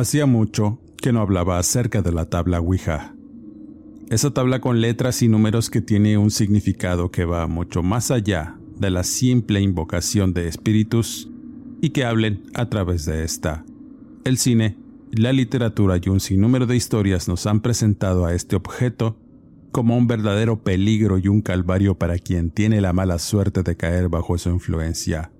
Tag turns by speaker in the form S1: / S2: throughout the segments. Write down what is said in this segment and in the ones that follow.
S1: Hacía mucho que no hablaba acerca de la tabla Ouija. Esa tabla con letras y números que tiene un significado que va mucho más allá de la simple invocación de espíritus y que hablen a través de esta. El cine, la literatura y un sinnúmero de historias nos han presentado a este objeto como un verdadero peligro y un calvario para quien tiene la mala suerte de caer bajo su influencia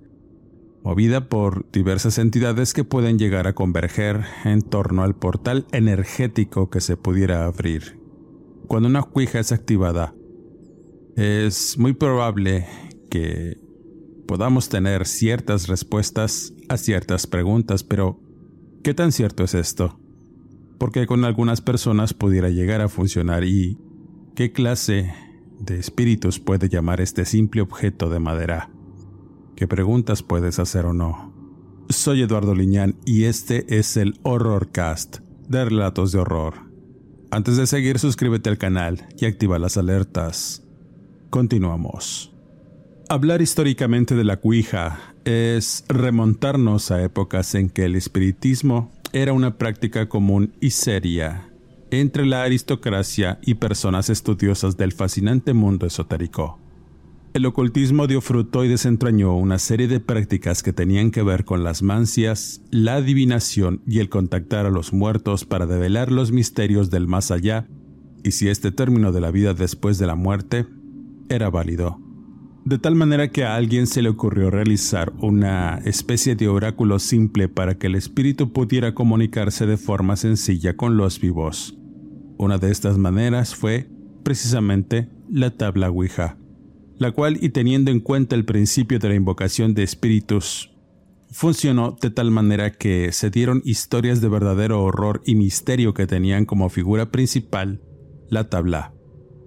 S1: movida por diversas entidades que pueden llegar a converger en torno al portal energético que se pudiera abrir. Cuando una cuija es activada, es muy probable que podamos tener ciertas respuestas a ciertas preguntas, pero ¿qué tan cierto es esto? Porque con algunas personas pudiera llegar a funcionar y ¿qué clase de espíritus puede llamar este simple objeto de madera? Qué preguntas puedes hacer o no. Soy Eduardo Liñán y este es el Horrorcast de Relatos de Horror. Antes de seguir, suscríbete al canal y activa las alertas. Continuamos. Hablar históricamente de la cuija es remontarnos a épocas en que el espiritismo era una práctica común y seria entre la aristocracia y personas estudiosas del fascinante mundo esotérico. El ocultismo dio fruto y desentrañó una serie de prácticas que tenían que ver con las mancias, la adivinación y el contactar a los muertos para develar los misterios del más allá, y si este término de la vida después de la muerte era válido. De tal manera que a alguien se le ocurrió realizar una especie de oráculo simple para que el espíritu pudiera comunicarse de forma sencilla con los vivos. Una de estas maneras fue, precisamente, la tabla Ouija la cual, y teniendo en cuenta el principio de la invocación de espíritus, funcionó de tal manera que se dieron historias de verdadero horror y misterio que tenían como figura principal la tabla.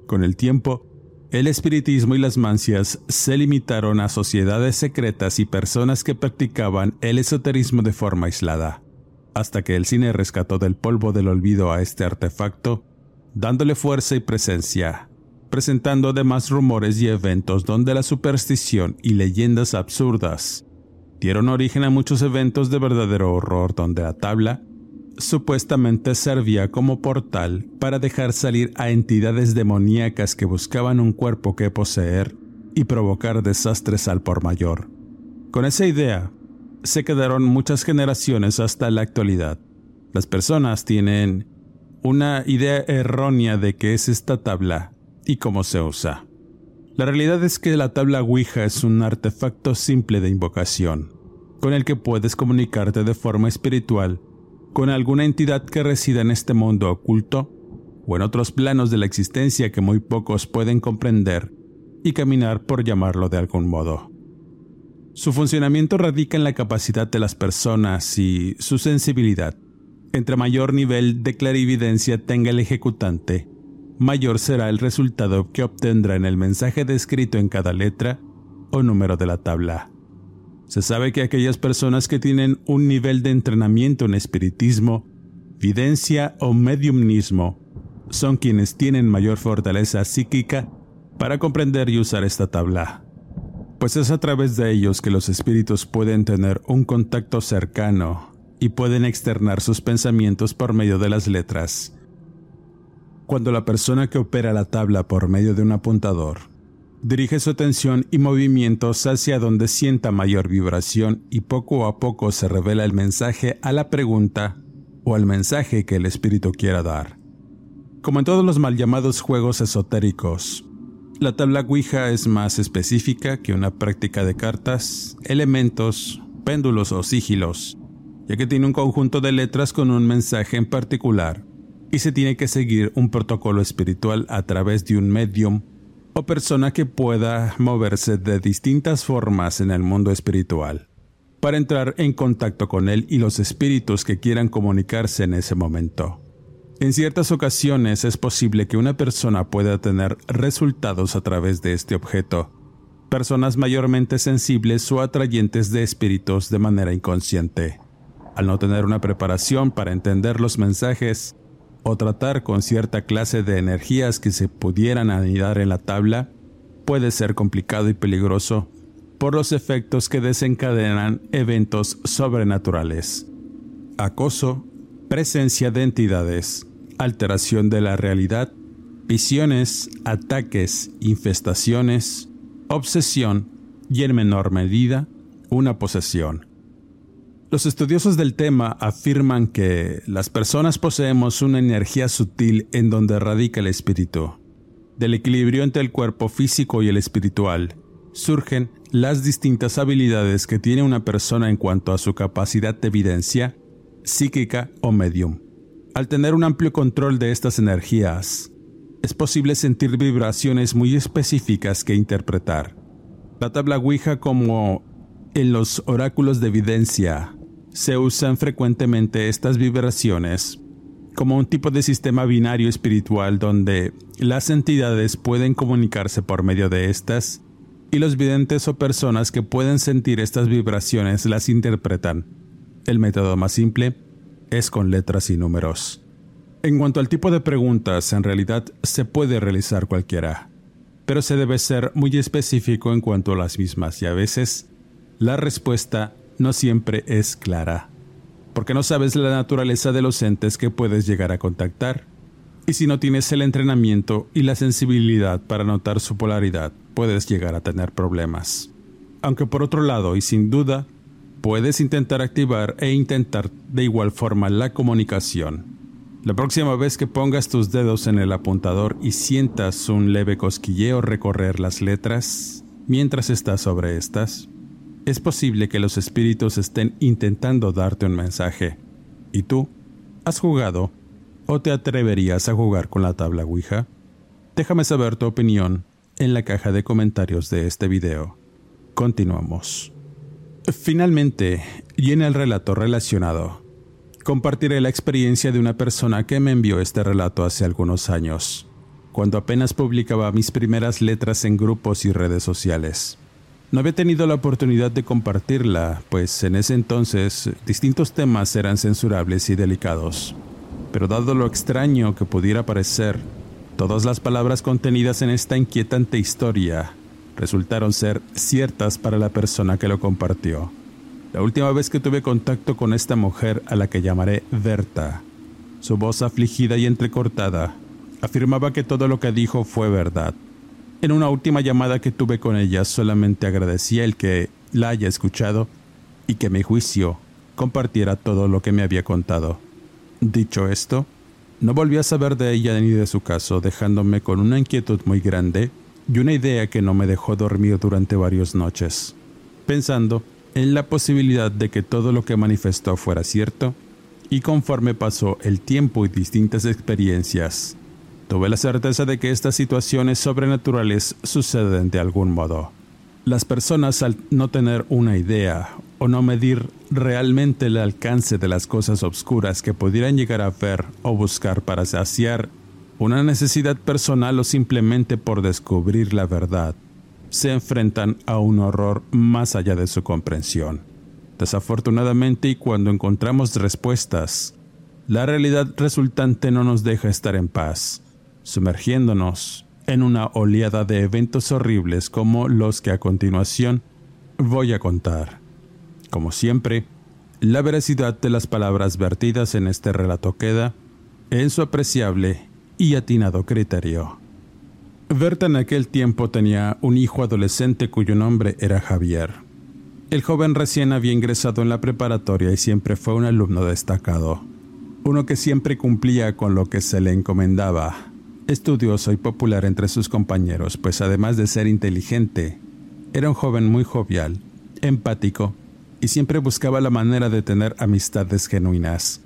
S1: Con el tiempo, el espiritismo y las mancias se limitaron a sociedades secretas y personas que practicaban el esoterismo de forma aislada, hasta que el cine rescató del polvo del olvido a este artefacto, dándole fuerza y presencia presentando además rumores y eventos donde la superstición y leyendas absurdas dieron origen a muchos eventos de verdadero horror donde la tabla supuestamente servía como portal para dejar salir a entidades demoníacas que buscaban un cuerpo que poseer y provocar desastres al por mayor. Con esa idea, se quedaron muchas generaciones hasta la actualidad. Las personas tienen una idea errónea de qué es esta tabla y cómo se usa. La realidad es que la tabla Ouija es un artefacto simple de invocación, con el que puedes comunicarte de forma espiritual con alguna entidad que resida en este mundo oculto o en otros planos de la existencia que muy pocos pueden comprender y caminar por llamarlo de algún modo. Su funcionamiento radica en la capacidad de las personas y su sensibilidad. Entre mayor nivel de clarividencia tenga el ejecutante, mayor será el resultado que obtendrá en el mensaje descrito en cada letra o número de la tabla. Se sabe que aquellas personas que tienen un nivel de entrenamiento en espiritismo, videncia o mediumnismo son quienes tienen mayor fortaleza psíquica para comprender y usar esta tabla, pues es a través de ellos que los espíritus pueden tener un contacto cercano y pueden externar sus pensamientos por medio de las letras cuando la persona que opera la tabla por medio de un apuntador dirige su atención y movimientos hacia donde sienta mayor vibración y poco a poco se revela el mensaje a la pregunta o al mensaje que el espíritu quiera dar. Como en todos los mal llamados juegos esotéricos, la tabla Ouija es más específica que una práctica de cartas, elementos, péndulos o sigilos, ya que tiene un conjunto de letras con un mensaje en particular y se tiene que seguir un protocolo espiritual a través de un medium o persona que pueda moverse de distintas formas en el mundo espiritual para entrar en contacto con él y los espíritus que quieran comunicarse en ese momento. En ciertas ocasiones es posible que una persona pueda tener resultados a través de este objeto, personas mayormente sensibles o atrayentes de espíritus de manera inconsciente. Al no tener una preparación para entender los mensajes, o tratar con cierta clase de energías que se pudieran anidar en la tabla puede ser complicado y peligroso por los efectos que desencadenan eventos sobrenaturales. Acoso, presencia de entidades, alteración de la realidad, visiones, ataques, infestaciones, obsesión y en menor medida, una posesión. Los estudiosos del tema afirman que las personas poseemos una energía sutil en donde radica el espíritu. Del equilibrio entre el cuerpo físico y el espiritual surgen las distintas habilidades que tiene una persona en cuanto a su capacidad de evidencia, psíquica o medium. Al tener un amplio control de estas energías, es posible sentir vibraciones muy específicas que interpretar. La tabla Ouija como en los oráculos de evidencia se usan frecuentemente estas vibraciones como un tipo de sistema binario espiritual donde las entidades pueden comunicarse por medio de estas y los videntes o personas que pueden sentir estas vibraciones las interpretan. El método más simple es con letras y números. En cuanto al tipo de preguntas, en realidad se puede realizar cualquiera, pero se debe ser muy específico en cuanto a las mismas y a veces la respuesta no siempre es clara, porque no sabes la naturaleza de los entes que puedes llegar a contactar. Y si no tienes el entrenamiento y la sensibilidad para notar su polaridad, puedes llegar a tener problemas. Aunque por otro lado, y sin duda, puedes intentar activar e intentar de igual forma la comunicación. La próxima vez que pongas tus dedos en el apuntador y sientas un leve cosquilleo recorrer las letras mientras estás sobre estas, es posible que los espíritus estén intentando darte un mensaje. ¿Y tú? ¿Has jugado? ¿O te atreverías a jugar con la tabla Ouija? Déjame saber tu opinión en la caja de comentarios de este video. Continuamos. Finalmente, y en el relato relacionado, compartiré la experiencia de una persona que me envió este relato hace algunos años, cuando apenas publicaba mis primeras letras en grupos y redes sociales. No había tenido la oportunidad de compartirla, pues en ese entonces distintos temas eran censurables y delicados. Pero dado lo extraño que pudiera parecer, todas las palabras contenidas en esta inquietante historia resultaron ser ciertas para la persona que lo compartió. La última vez que tuve contacto con esta mujer a la que llamaré Berta, su voz afligida y entrecortada, afirmaba que todo lo que dijo fue verdad en una última llamada que tuve con ella solamente agradecía el que la haya escuchado y que mi juicio compartiera todo lo que me había contado. Dicho esto, no volví a saber de ella ni de su caso, dejándome con una inquietud muy grande y una idea que no me dejó dormir durante varias noches, pensando en la posibilidad de que todo lo que manifestó fuera cierto, y conforme pasó el tiempo y distintas experiencias, Tuve la certeza de que estas situaciones sobrenaturales suceden de algún modo. Las personas al no tener una idea o no medir realmente el alcance de las cosas obscuras que pudieran llegar a ver o buscar para saciar una necesidad personal o simplemente por descubrir la verdad, se enfrentan a un horror más allá de su comprensión. Desafortunadamente y cuando encontramos respuestas, la realidad resultante no nos deja estar en paz sumergiéndonos en una oleada de eventos horribles como los que a continuación voy a contar. Como siempre, la veracidad de las palabras vertidas en este relato queda en su apreciable y atinado criterio. Berta en aquel tiempo tenía un hijo adolescente cuyo nombre era Javier. El joven recién había ingresado en la preparatoria y siempre fue un alumno destacado. uno que siempre cumplía con lo que se le encomendaba, estudioso y popular entre sus compañeros, pues además de ser inteligente, era un joven muy jovial, empático y siempre buscaba la manera de tener amistades genuinas,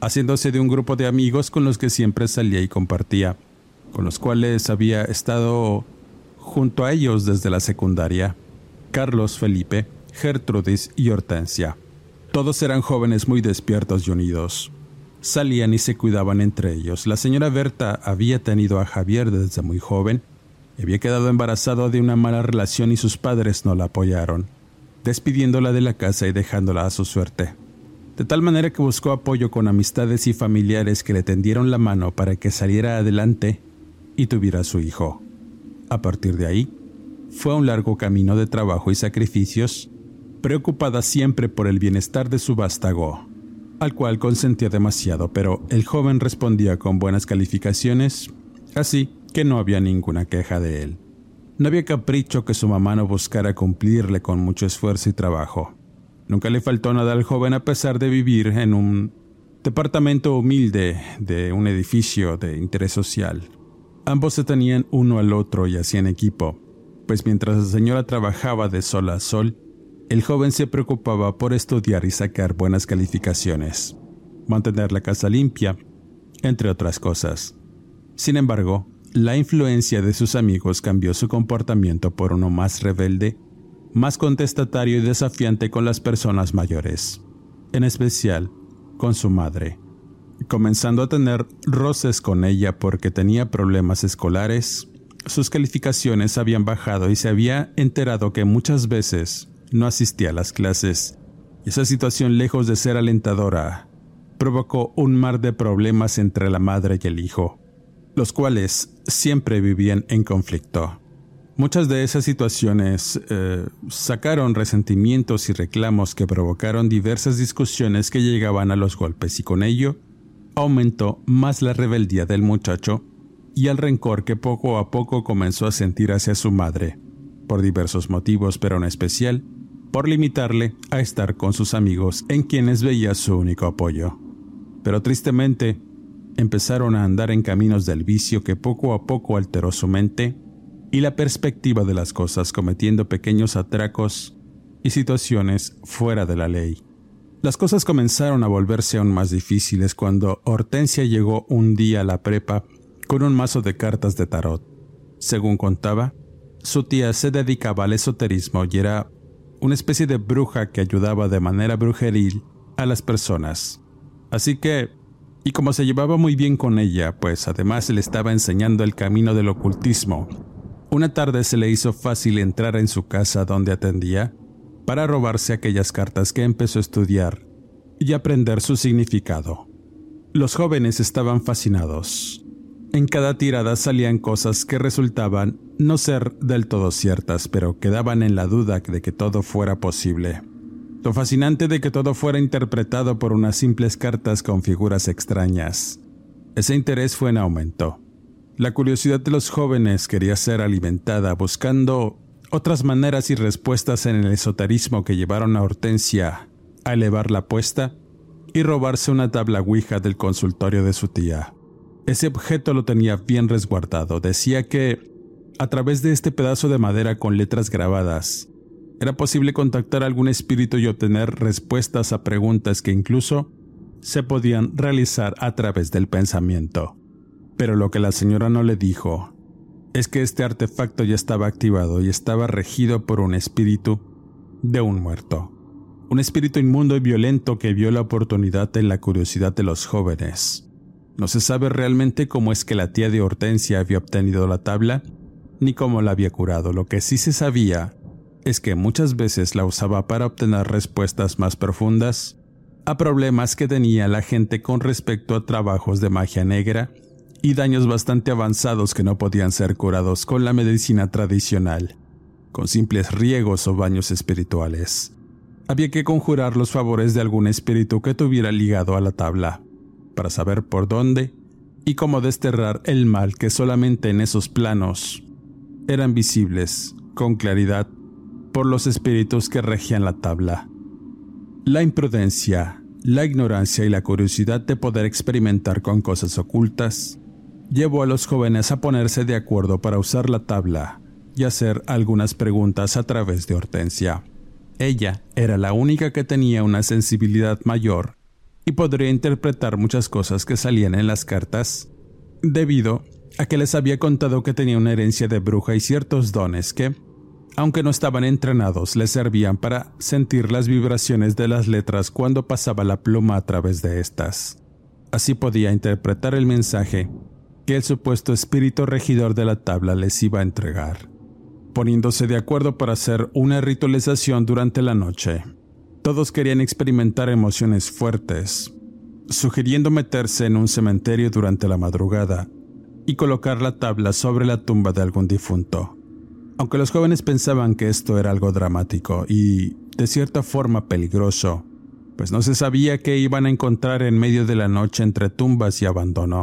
S1: haciéndose de un grupo de amigos con los que siempre salía y compartía, con los cuales había estado junto a ellos desde la secundaria, Carlos Felipe, Gertrudis y Hortensia. Todos eran jóvenes muy despiertos y unidos. Salían y se cuidaban entre ellos. La señora Berta había tenido a Javier desde muy joven había quedado embarazada de una mala relación y sus padres no la apoyaron, despidiéndola de la casa y dejándola a su suerte. De tal manera que buscó apoyo con amistades y familiares que le tendieron la mano para que saliera adelante y tuviera a su hijo. A partir de ahí, fue un largo camino de trabajo y sacrificios, preocupada siempre por el bienestar de su vástago, al cual consentía demasiado, pero el joven respondía con buenas calificaciones, así que no había ninguna queja de él. No había capricho que su mamá no buscara cumplirle con mucho esfuerzo y trabajo. Nunca le faltó nada al joven a pesar de vivir en un departamento humilde de un edificio de interés social. Ambos se tenían uno al otro y hacían equipo, pues mientras la señora trabajaba de sol a sol, el joven se preocupaba por estudiar y sacar buenas calificaciones, mantener la casa limpia, entre otras cosas. Sin embargo, la influencia de sus amigos cambió su comportamiento por uno más rebelde, más contestatario y desafiante con las personas mayores, en especial con su madre, comenzando a tener roces con ella porque tenía problemas escolares, sus calificaciones habían bajado y se había enterado que muchas veces no asistía a las clases. Esa situación, lejos de ser alentadora, provocó un mar de problemas entre la madre y el hijo los cuales siempre vivían en conflicto. Muchas de esas situaciones eh, sacaron resentimientos y reclamos que provocaron diversas discusiones que llegaban a los golpes y con ello aumentó más la rebeldía del muchacho y el rencor que poco a poco comenzó a sentir hacia su madre, por diversos motivos, pero en especial por limitarle a estar con sus amigos en quienes veía su único apoyo. Pero tristemente, empezaron a andar en caminos del vicio que poco a poco alteró su mente y la perspectiva de las cosas cometiendo pequeños atracos y situaciones fuera de la ley. Las cosas comenzaron a volverse aún más difíciles cuando Hortensia llegó un día a la prepa con un mazo de cartas de tarot. Según contaba, su tía se dedicaba al esoterismo y era una especie de bruja que ayudaba de manera brujeril a las personas. Así que y como se llevaba muy bien con ella, pues además le estaba enseñando el camino del ocultismo, una tarde se le hizo fácil entrar en su casa donde atendía para robarse aquellas cartas que empezó a estudiar y aprender su significado. Los jóvenes estaban fascinados. En cada tirada salían cosas que resultaban no ser del todo ciertas, pero quedaban en la duda de que todo fuera posible. Lo fascinante de que todo fuera interpretado por unas simples cartas con figuras extrañas. Ese interés fue en aumento. La curiosidad de los jóvenes quería ser alimentada buscando otras maneras y respuestas en el esoterismo que llevaron a Hortensia a elevar la apuesta y robarse una tabla Ouija del consultorio de su tía. Ese objeto lo tenía bien resguardado. Decía que, a través de este pedazo de madera con letras grabadas, era posible contactar algún espíritu y obtener respuestas a preguntas que incluso se podían realizar a través del pensamiento. Pero lo que la señora no le dijo es que este artefacto ya estaba activado y estaba regido por un espíritu de un muerto. Un espíritu inmundo y violento que vio la oportunidad en la curiosidad de los jóvenes. No se sabe realmente cómo es que la tía de Hortensia había obtenido la tabla, ni cómo la había curado. Lo que sí se sabía es que muchas veces la usaba para obtener respuestas más profundas a problemas que tenía la gente con respecto a trabajos de magia negra y daños bastante avanzados que no podían ser curados con la medicina tradicional, con simples riegos o baños espirituales. Había que conjurar los favores de algún espíritu que tuviera ligado a la tabla, para saber por dónde y cómo desterrar el mal que solamente en esos planos eran visibles con claridad por los espíritus que regían la tabla. La imprudencia la ignorancia y la curiosidad de poder experimentar con cosas ocultas llevó a los jóvenes a ponerse de acuerdo para usar la tabla y hacer algunas preguntas a través de Hortensia. Ella era la única que tenía una sensibilidad mayor y podría interpretar muchas cosas que salían en las cartas, debido a que les había contado que tenía una herencia de bruja y ciertos dones que, aunque no estaban entrenados, les servían para sentir las vibraciones de las letras cuando pasaba la pluma a través de estas. Así podía interpretar el mensaje que el supuesto espíritu regidor de la tabla les iba a entregar, poniéndose de acuerdo para hacer una ritualización durante la noche. Todos querían experimentar emociones fuertes, sugiriendo meterse en un cementerio durante la madrugada y colocar la tabla sobre la tumba de algún difunto. Aunque los jóvenes pensaban que esto era algo dramático y, de cierta forma, peligroso, pues no se sabía qué iban a encontrar en medio de la noche entre tumbas y abandono.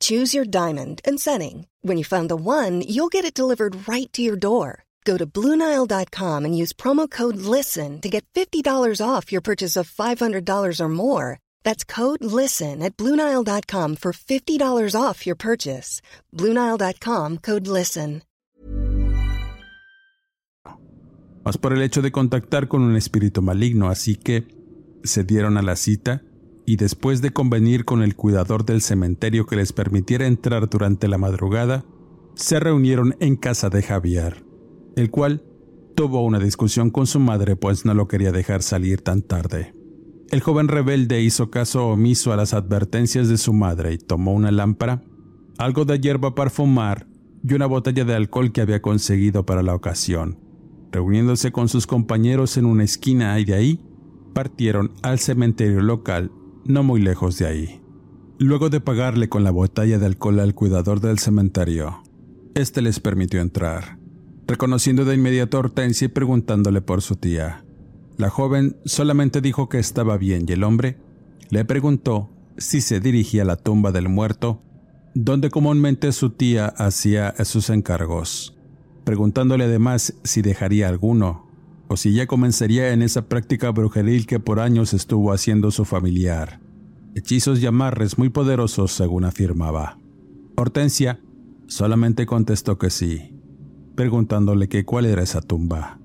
S2: Choose your diamond and setting. When you find the one, you'll get it delivered right to your door. Go to Bluenile.com and use promo code LISTEN to get $50 off your purchase of $500 or more. That's code LISTEN at Bluenile.com for $50 off your purchase. Bluenile.com code LISTEN.
S1: Más por el hecho de contactar con un espíritu maligno, así que se dieron a la cita y después de convenir con el cuidador del cementerio que les permitiera entrar durante la madrugada, se reunieron en casa de Javier, el cual tuvo una discusión con su madre pues no lo quería dejar salir tan tarde. El joven rebelde hizo caso omiso a las advertencias de su madre y tomó una lámpara, algo de hierba para fumar y una botella de alcohol que había conseguido para la ocasión, reuniéndose con sus compañeros en una esquina y de ahí partieron al cementerio local no muy lejos de ahí. Luego de pagarle con la botella de alcohol al cuidador del cementerio, este les permitió entrar, reconociendo de inmediato a Hortensia y preguntándole por su tía. La joven solamente dijo que estaba bien y el hombre le preguntó si se dirigía a la tumba del muerto, donde comúnmente su tía hacía sus encargos, preguntándole además si dejaría alguno o si ya comenzaría en esa práctica brujeril que por años estuvo haciendo su familiar. Hechizos y amarres muy poderosos, según afirmaba. Hortensia solamente contestó que sí, preguntándole que cuál era esa tumba.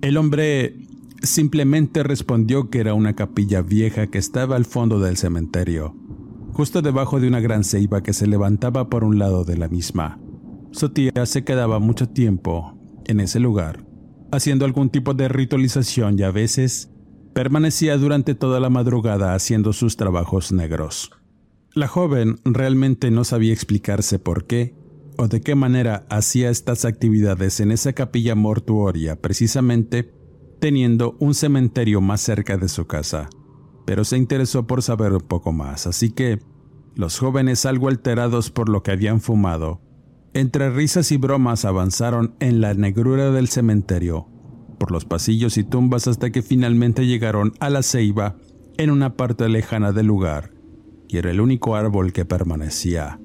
S1: El hombre simplemente respondió que era una capilla vieja que estaba al fondo del cementerio, justo debajo de una gran ceiba que se levantaba por un lado de la misma. Su tía se quedaba mucho tiempo en ese lugar haciendo algún tipo de ritualización y a veces permanecía durante toda la madrugada haciendo sus trabajos negros. La joven realmente no sabía explicarse por qué o de qué manera hacía estas actividades en esa capilla mortuoria precisamente teniendo un cementerio más cerca de su casa, pero se interesó por saber un poco más, así que los jóvenes algo alterados por lo que habían fumado entre risas y bromas avanzaron en la negrura del cementerio, por los pasillos y tumbas hasta que finalmente llegaron a la ceiba en una parte lejana del lugar, y era el único árbol que permanecía.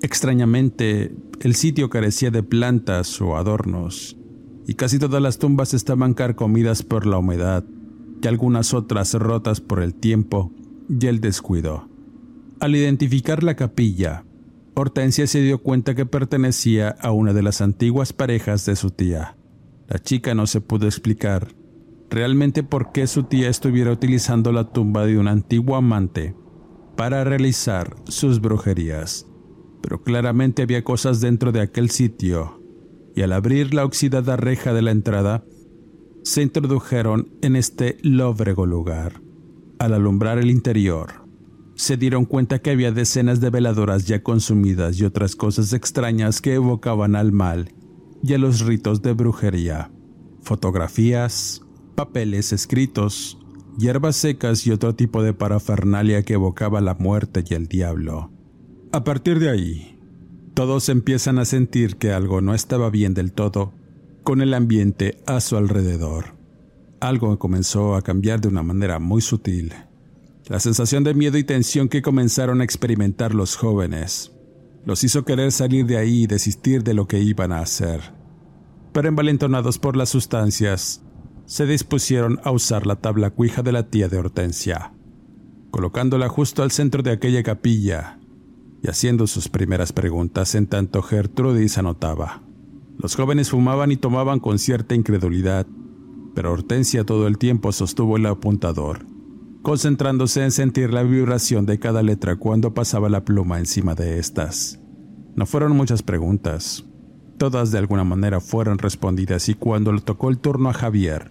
S1: Extrañamente, el sitio carecía de plantas o adornos, y casi todas las tumbas estaban carcomidas por la humedad, y algunas otras rotas por el tiempo y el descuido. Al identificar la capilla, Hortensia se dio cuenta que pertenecía a una de las antiguas parejas de su tía. La chica no se pudo explicar realmente por qué su tía estuviera utilizando la tumba de un antiguo amante para realizar sus brujerías, pero claramente había cosas dentro de aquel sitio, y al abrir la oxidada reja de la entrada, se introdujeron en este lóbrego lugar. Al alumbrar el interior, se dieron cuenta que había decenas de veladoras ya consumidas y otras cosas extrañas que evocaban al mal y a los ritos de brujería. Fotografías, papeles escritos, hierbas secas y otro tipo de parafernalia que evocaba la muerte y el diablo. A partir de ahí, todos empiezan a sentir que algo no estaba bien del todo con el ambiente a su alrededor. Algo comenzó a cambiar de una manera muy sutil. La sensación de miedo y tensión que comenzaron a experimentar los jóvenes los hizo querer salir de ahí y desistir de lo que iban a hacer. Pero envalentonados por las sustancias, se dispusieron a usar la tabla cuija de la tía de Hortensia, colocándola justo al centro de aquella capilla y haciendo sus primeras preguntas en tanto Gertrudis anotaba. Los jóvenes fumaban y tomaban con cierta incredulidad, pero Hortensia todo el tiempo sostuvo el apuntador, concentrándose en sentir la vibración de cada letra cuando pasaba la pluma encima de estas. No fueron muchas preguntas, todas de alguna manera fueron respondidas y cuando le tocó el turno a Javier,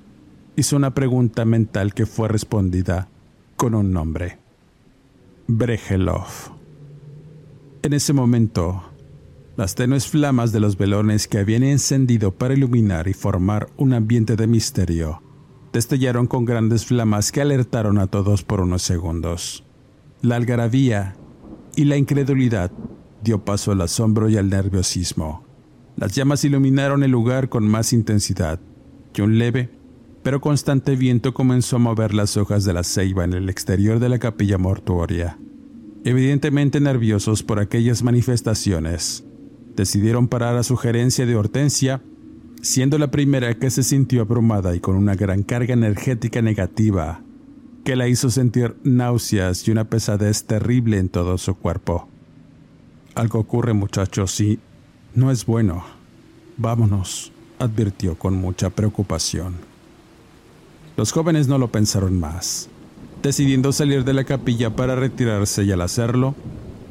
S1: hizo una pregunta mental que fue respondida con un nombre. Bregelov. En ese momento, las tenues flamas de los velones que habían encendido para iluminar y formar un ambiente de misterio destellaron con grandes flamas que alertaron a todos por unos segundos. La algarabía y la incredulidad dio paso al asombro y al nerviosismo. Las llamas iluminaron el lugar con más intensidad y un leve pero constante viento comenzó a mover las hojas de la ceiba en el exterior de la capilla mortuoria. Evidentemente nerviosos por aquellas manifestaciones, decidieron parar a sugerencia de Hortensia, siendo la primera que se sintió abrumada y con una gran carga energética negativa que la hizo sentir náuseas y una pesadez terrible en todo su cuerpo. Algo ocurre muchachos y no es bueno. Vámonos, advirtió con mucha preocupación. Los jóvenes no lo pensaron más. Decidiendo salir de la capilla para retirarse y al hacerlo,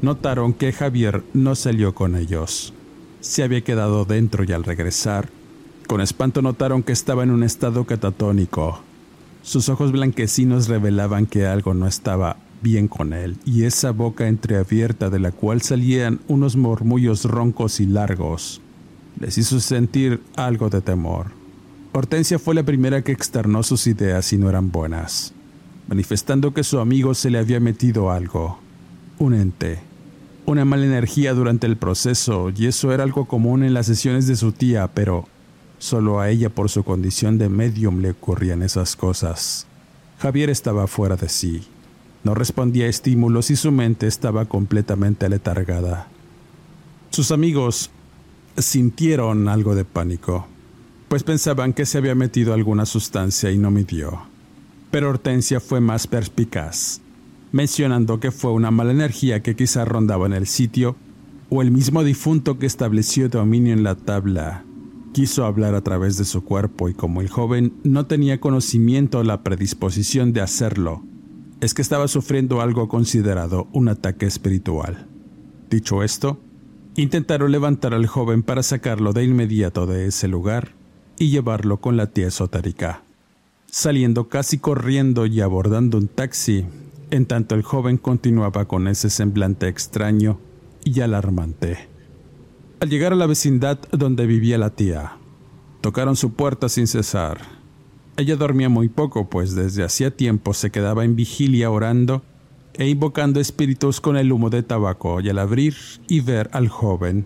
S1: notaron que Javier no salió con ellos. Se había quedado dentro y al regresar, con espanto notaron que estaba en un estado catatónico. Sus ojos blanquecinos revelaban que algo no estaba bien con él, y esa boca entreabierta de la cual salían unos murmullos roncos y largos les hizo sentir algo de temor. Hortensia fue la primera que externó sus ideas y no eran buenas, manifestando que su amigo se le había metido algo, un ente, una mala energía durante el proceso, y eso era algo común en las sesiones de su tía, pero solo a ella por su condición de medium le ocurrían esas cosas. Javier estaba fuera de sí, no respondía a estímulos y su mente estaba completamente aletargada. Sus amigos sintieron algo de pánico, pues pensaban que se había metido alguna sustancia y no midió. Pero Hortensia fue más perspicaz mencionando que fue una mala energía que quizá rondaba en el sitio, o el mismo difunto que estableció dominio en la tabla. Quiso hablar a través de su cuerpo y como el joven no tenía conocimiento o la predisposición de hacerlo, es que estaba sufriendo algo considerado un ataque espiritual. Dicho esto, intentaron levantar al joven para sacarlo de inmediato de ese lugar y llevarlo con la tía esotérica. Saliendo casi corriendo y abordando un taxi, en tanto el joven continuaba con ese semblante extraño y alarmante. Al llegar a la vecindad donde vivía la tía, tocaron su puerta sin cesar. Ella dormía muy poco, pues desde hacía tiempo se quedaba en vigilia orando e invocando espíritus con el humo de tabaco, y al abrir y ver al joven,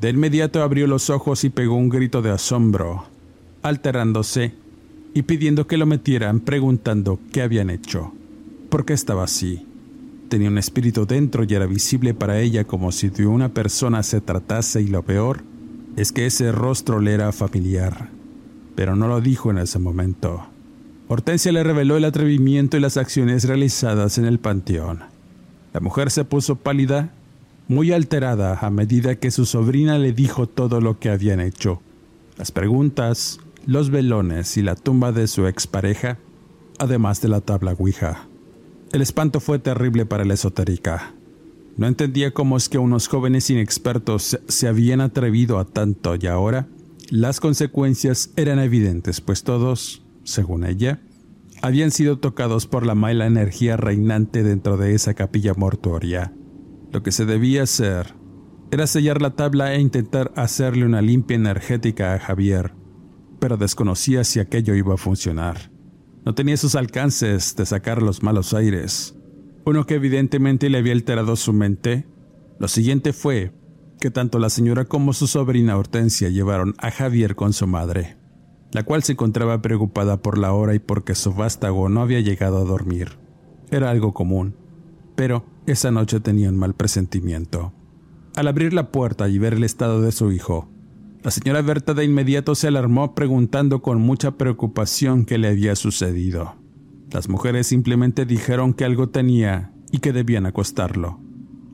S1: de inmediato abrió los ojos y pegó un grito de asombro, alterándose y pidiendo que lo metieran preguntando qué habían hecho. ¿Por qué estaba así? Tenía un espíritu dentro y era visible para ella como si de una persona se tratase y lo peor es que ese rostro le era familiar, pero no lo dijo en ese momento. Hortensia le reveló el atrevimiento y las acciones realizadas en el panteón. La mujer se puso pálida, muy alterada a medida que su sobrina le dijo todo lo que habían hecho. Las preguntas, los velones y la tumba de su expareja, además de la tabla Ouija. El espanto fue terrible para la esotérica. No entendía cómo es que unos jóvenes inexpertos se habían atrevido a tanto y ahora las consecuencias eran evidentes, pues todos, según ella, habían sido tocados por la mala energía reinante dentro de esa capilla mortuoria. Lo que se debía hacer era sellar la tabla e intentar hacerle una limpia energética a Javier, pero desconocía si aquello iba a funcionar. No tenía sus alcances de sacar los malos aires, uno que evidentemente le había alterado su mente. Lo siguiente fue que tanto la señora como su sobrina Hortensia llevaron a Javier con su madre, la cual se encontraba preocupada por la hora y porque su vástago no había llegado a dormir. Era algo común, pero esa noche tenía un mal presentimiento. Al abrir la puerta y ver el estado de su hijo, la señora Berta de inmediato se alarmó preguntando con mucha preocupación qué le había sucedido. Las mujeres simplemente dijeron que algo tenía y que debían acostarlo.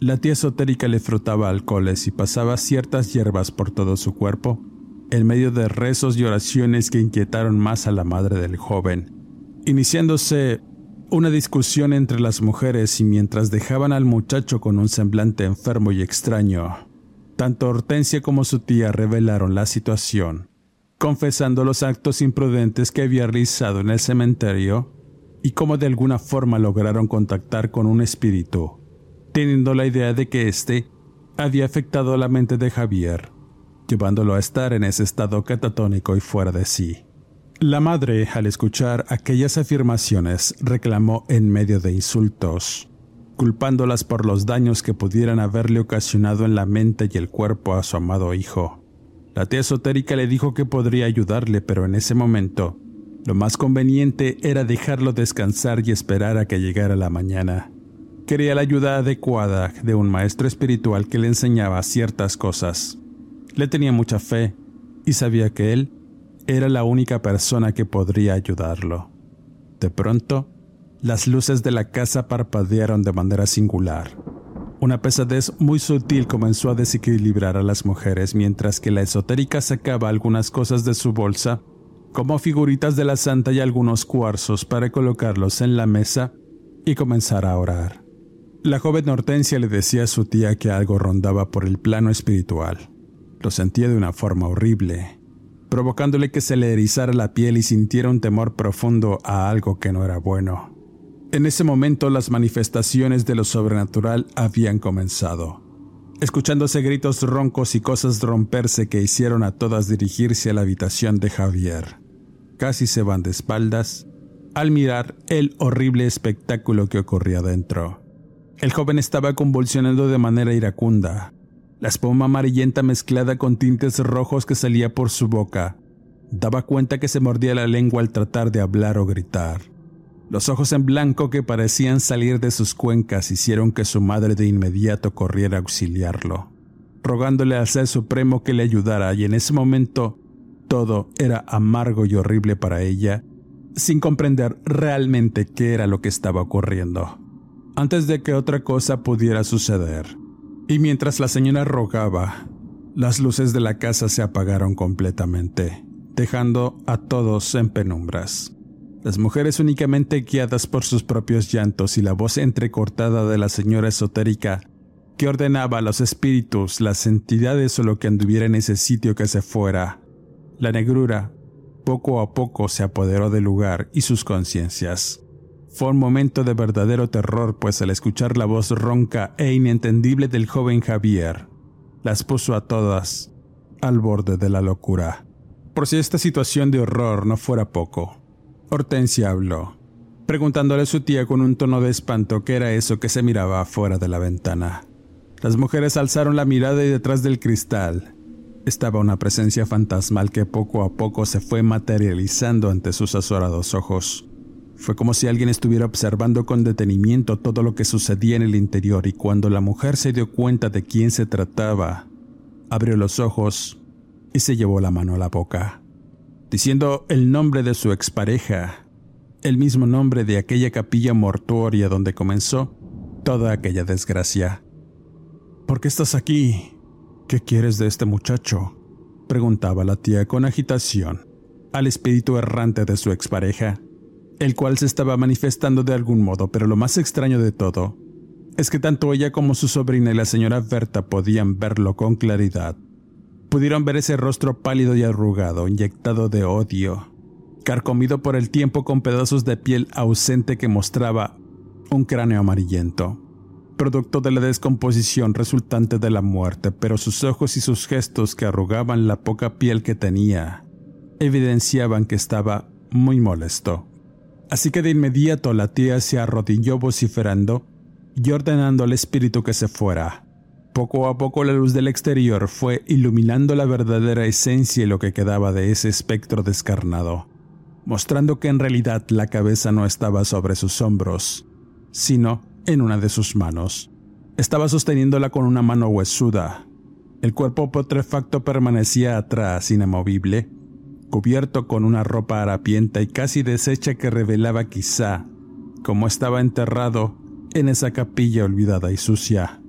S1: La tía esotérica le frotaba alcoholes y pasaba ciertas hierbas por todo su cuerpo, en medio de rezos y oraciones que inquietaron más a la madre del joven, iniciándose una discusión entre las mujeres y mientras dejaban al muchacho con un semblante enfermo y extraño, tanto Hortensia como su tía revelaron la situación, confesando los actos imprudentes que había realizado en el cementerio y cómo de alguna forma lograron contactar con un espíritu teniendo la idea de que éste había afectado la mente de Javier, llevándolo a estar en ese estado catatónico y fuera de sí. La madre, al escuchar aquellas afirmaciones, reclamó en medio de insultos, culpándolas por los daños que pudieran haberle ocasionado en la mente y el cuerpo a su amado hijo. La tía esotérica le dijo que podría ayudarle, pero en ese momento, lo más conveniente era dejarlo descansar y esperar a que llegara la mañana. Quería la ayuda adecuada de un maestro espiritual que le enseñaba ciertas cosas. Le tenía mucha fe y sabía que él era la única persona que podría ayudarlo. De pronto, las luces de la casa parpadearon de manera singular. Una pesadez muy sutil comenzó a desequilibrar a las mujeres mientras que la esotérica sacaba algunas cosas de su bolsa, como figuritas de la santa y algunos cuarzos para colocarlos en la mesa y comenzar a orar. La joven Hortensia le decía a su tía que algo rondaba por el plano espiritual. Lo sentía de una forma horrible, provocándole que se le erizara la piel y sintiera un temor profundo a algo que no era bueno. En ese momento las manifestaciones de lo sobrenatural habían comenzado, escuchándose gritos roncos y cosas romperse que hicieron a todas dirigirse a la habitación de Javier. Casi se van de espaldas al mirar el horrible espectáculo que ocurría dentro. El joven estaba convulsionando de manera iracunda. La espuma amarillenta mezclada con tintes rojos que salía por su boca daba cuenta que se mordía la lengua al tratar de hablar o gritar. Los ojos en blanco que parecían salir de sus cuencas hicieron que su madre de inmediato corriera a auxiliarlo, rogándole al Ser Supremo que le ayudara y en ese momento todo era amargo y horrible para ella, sin comprender realmente qué era lo que estaba ocurriendo antes de que otra cosa pudiera suceder. Y mientras la señora rogaba, las luces de la casa se apagaron completamente, dejando a todos en penumbras. Las mujeres únicamente guiadas por sus propios llantos y la voz entrecortada de la señora esotérica que ordenaba a los espíritus, las entidades o lo que anduviera en ese sitio que se fuera. La negrura poco a poco se apoderó del lugar y sus conciencias. Fue un momento de verdadero terror, pues al escuchar la voz ronca e inentendible del joven Javier, las puso a todas al borde de la locura. Por si esta situación de horror no fuera poco, Hortensia habló, preguntándole a su tía con un tono de espanto qué era eso que se miraba afuera de la ventana. Las mujeres alzaron la mirada y detrás del cristal estaba una presencia fantasmal que poco a poco se fue materializando ante sus azorados ojos. Fue como si alguien estuviera observando con detenimiento todo lo que sucedía en el interior y cuando la mujer se dio cuenta de quién se trataba, abrió los ojos y se llevó la mano a la boca, diciendo el nombre de su expareja, el mismo nombre de aquella capilla mortuoria donde comenzó toda aquella desgracia. ¿Por qué estás aquí? ¿Qué quieres de este muchacho? preguntaba la tía con agitación al espíritu errante de su expareja el cual se estaba manifestando de algún modo, pero lo más extraño de todo es que tanto ella como su sobrina y la señora Berta podían verlo con claridad. Pudieron ver ese rostro pálido y arrugado, inyectado de odio, carcomido por el tiempo con pedazos de piel ausente que mostraba un cráneo amarillento, producto de la descomposición resultante de la muerte, pero sus ojos y sus gestos que arrugaban la poca piel que tenía evidenciaban que estaba muy molesto. Así que de inmediato la tía se arrodilló vociferando y ordenando al espíritu que se fuera. Poco a poco la luz del exterior fue iluminando la verdadera esencia y lo que quedaba de ese espectro descarnado, mostrando que en realidad la cabeza no estaba sobre sus hombros, sino en una de sus manos. Estaba sosteniéndola con una mano huesuda. El cuerpo putrefacto permanecía atrás, inamovible, cubierto con una ropa harapienta y casi deshecha que revelaba quizá cómo estaba enterrado en esa capilla olvidada y sucia.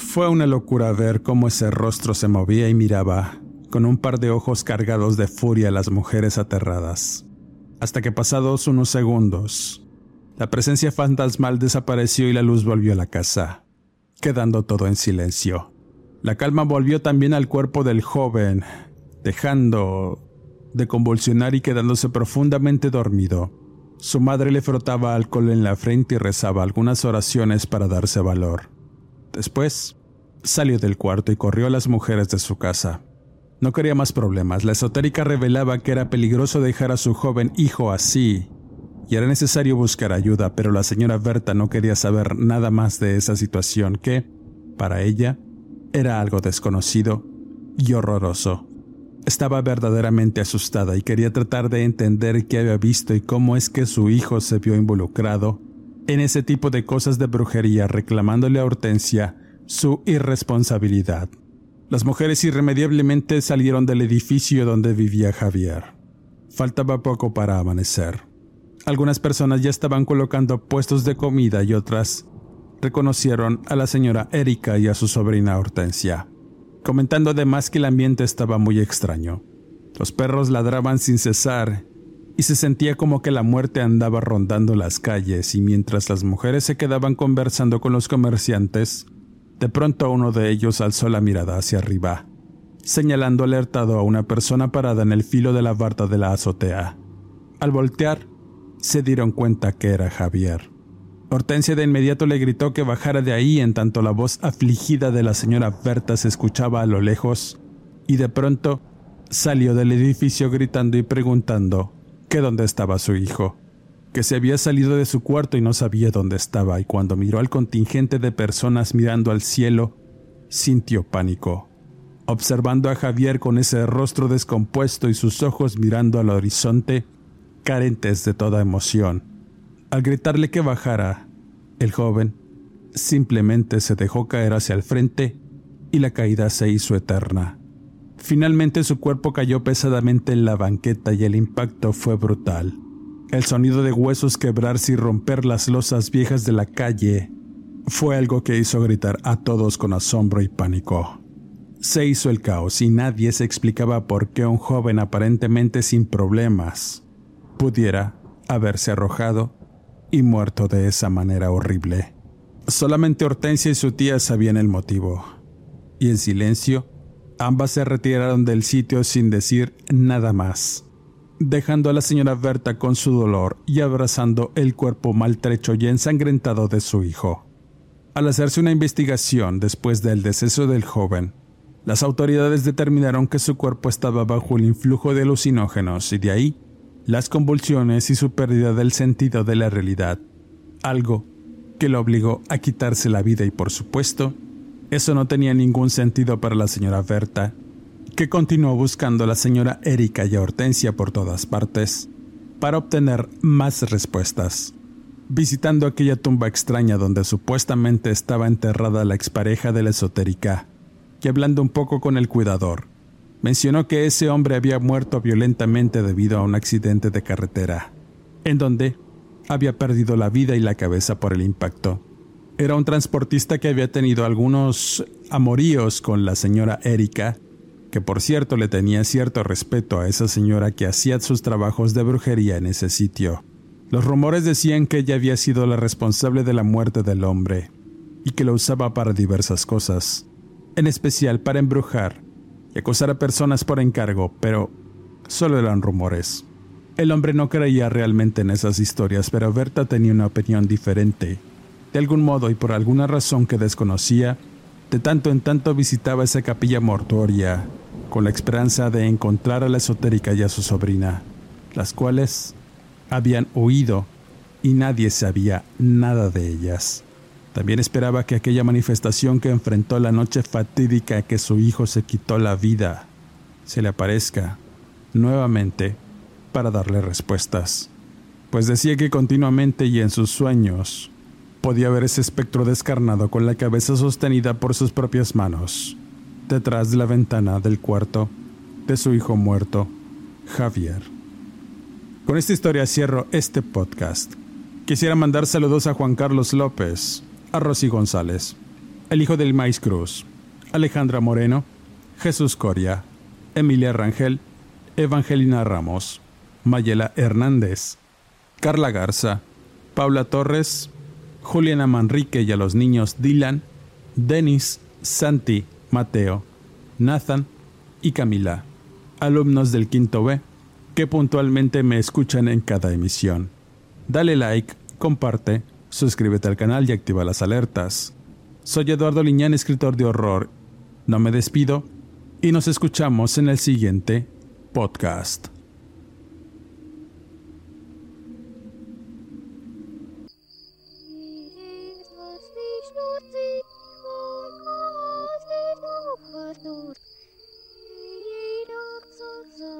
S1: Fue una locura ver cómo ese rostro se movía y miraba, con un par de ojos cargados de furia a las mujeres aterradas. Hasta que pasados unos segundos, la presencia fantasmal desapareció y la luz volvió a la casa, quedando todo en silencio. La calma volvió también al cuerpo del joven, dejando de convulsionar y quedándose profundamente dormido. Su madre le frotaba alcohol en la frente y rezaba algunas oraciones para darse valor. Después, salió del cuarto y corrió a las mujeres de su casa. No quería más problemas. La esotérica revelaba que era peligroso dejar a su joven hijo así, y era necesario buscar ayuda, pero la señora Berta no quería saber nada más de esa situación que, para ella, era algo desconocido y horroroso. Estaba verdaderamente asustada y quería tratar de entender qué había visto y cómo es que su hijo se vio involucrado en ese tipo de cosas de brujería reclamándole a Hortensia su irresponsabilidad. Las mujeres irremediablemente salieron del edificio donde vivía Javier. Faltaba poco para amanecer. Algunas personas ya estaban colocando puestos de comida y otras reconocieron a la señora Erika y a su sobrina Hortensia, comentando además que el ambiente estaba muy extraño. Los perros ladraban sin cesar y se sentía como que la muerte andaba rondando las calles y mientras las mujeres se quedaban conversando con los comerciantes, de pronto uno de ellos alzó la mirada hacia arriba, señalando alertado a una persona parada en el filo de la barda de la azotea. Al voltear, se dieron cuenta que era Javier. Hortensia de inmediato le gritó que bajara de ahí en tanto la voz afligida de la señora Berta se escuchaba a lo lejos, y de pronto salió del edificio gritando y preguntando que dónde estaba su hijo, que se había salido de su cuarto y no sabía dónde estaba, y cuando miró al contingente de personas mirando al cielo, sintió pánico, observando a Javier con ese rostro descompuesto y sus ojos mirando al horizonte, carentes de toda emoción. Al gritarle que bajara, el joven simplemente se dejó caer hacia el frente y la caída se hizo eterna. Finalmente su cuerpo cayó pesadamente en la banqueta y el impacto fue brutal. El sonido de huesos quebrarse y romper las losas viejas de la calle fue algo que hizo gritar a todos con asombro y pánico. Se hizo el caos y nadie se explicaba por qué un joven aparentemente sin problemas pudiera haberse arrojado y muerto de esa manera horrible. Solamente Hortensia y su tía sabían el motivo, y en silencio Ambas se retiraron del sitio sin decir nada más, dejando a la señora Berta con su dolor y abrazando el cuerpo maltrecho y ensangrentado de su hijo. Al hacerse una investigación después del deceso del joven, las autoridades determinaron que su cuerpo estaba bajo el influjo de alucinógenos y de ahí las convulsiones y su pérdida del sentido de la realidad, algo que lo obligó a quitarse la vida y por supuesto eso no tenía ningún sentido para la señora Berta, que continuó buscando a la señora Erika y a Hortensia por todas partes para obtener más respuestas. Visitando aquella tumba extraña donde supuestamente estaba enterrada la expareja de la esotérica, y hablando un poco con el cuidador, mencionó que ese hombre había muerto violentamente debido a un accidente de carretera, en donde había perdido la vida y la cabeza por el impacto. Era un transportista que había tenido algunos amoríos con la señora Erika, que por cierto le tenía cierto respeto a esa señora que hacía sus trabajos de brujería en ese sitio. Los rumores decían que ella había sido la responsable de la muerte del hombre y que lo usaba para diversas cosas, en especial para embrujar y acosar a personas por encargo, pero solo eran rumores. El hombre no creía realmente en esas historias, pero Berta tenía una opinión diferente. De algún modo y por alguna razón que desconocía, de tanto en tanto visitaba esa capilla mortuoria, con la esperanza de encontrar a la esotérica y a su sobrina, las cuales habían huido y nadie sabía nada de ellas. También esperaba que aquella manifestación que enfrentó la noche fatídica que su hijo se quitó la vida se le aparezca nuevamente para darle respuestas, pues decía que continuamente y en sus sueños podía ver ese espectro descarnado con la cabeza sostenida por sus propias manos, detrás de la ventana del cuarto de su hijo muerto, Javier. Con esta historia cierro este podcast. Quisiera mandar saludos a Juan Carlos López, a Rosy González, el hijo del Maíz Cruz, Alejandra Moreno, Jesús Coria, Emilia Rangel, Evangelina Ramos, Mayela Hernández, Carla Garza, Paula Torres, Juliana Manrique y a los niños Dylan, Denis, Santi, Mateo, Nathan y Camila, alumnos del quinto B, que puntualmente me escuchan en cada emisión. Dale like, comparte, suscríbete al canal y activa las alertas. Soy Eduardo Liñán, escritor de horror. No me despido y nos escuchamos en el siguiente podcast.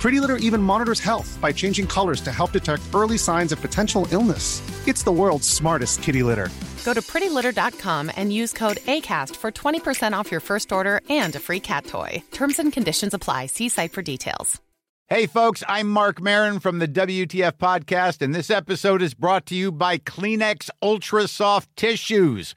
S3: Pretty Litter even monitors health by changing colors to help detect early signs of potential illness. It's the world's smartest kitty litter.
S4: Go to prettylitter.com and use code ACAST for 20% off your first order and a free cat toy. Terms and conditions apply. See site for details.
S5: Hey, folks, I'm Mark Marin from the WTF Podcast, and this episode is brought to you by Kleenex Ultra Soft Tissues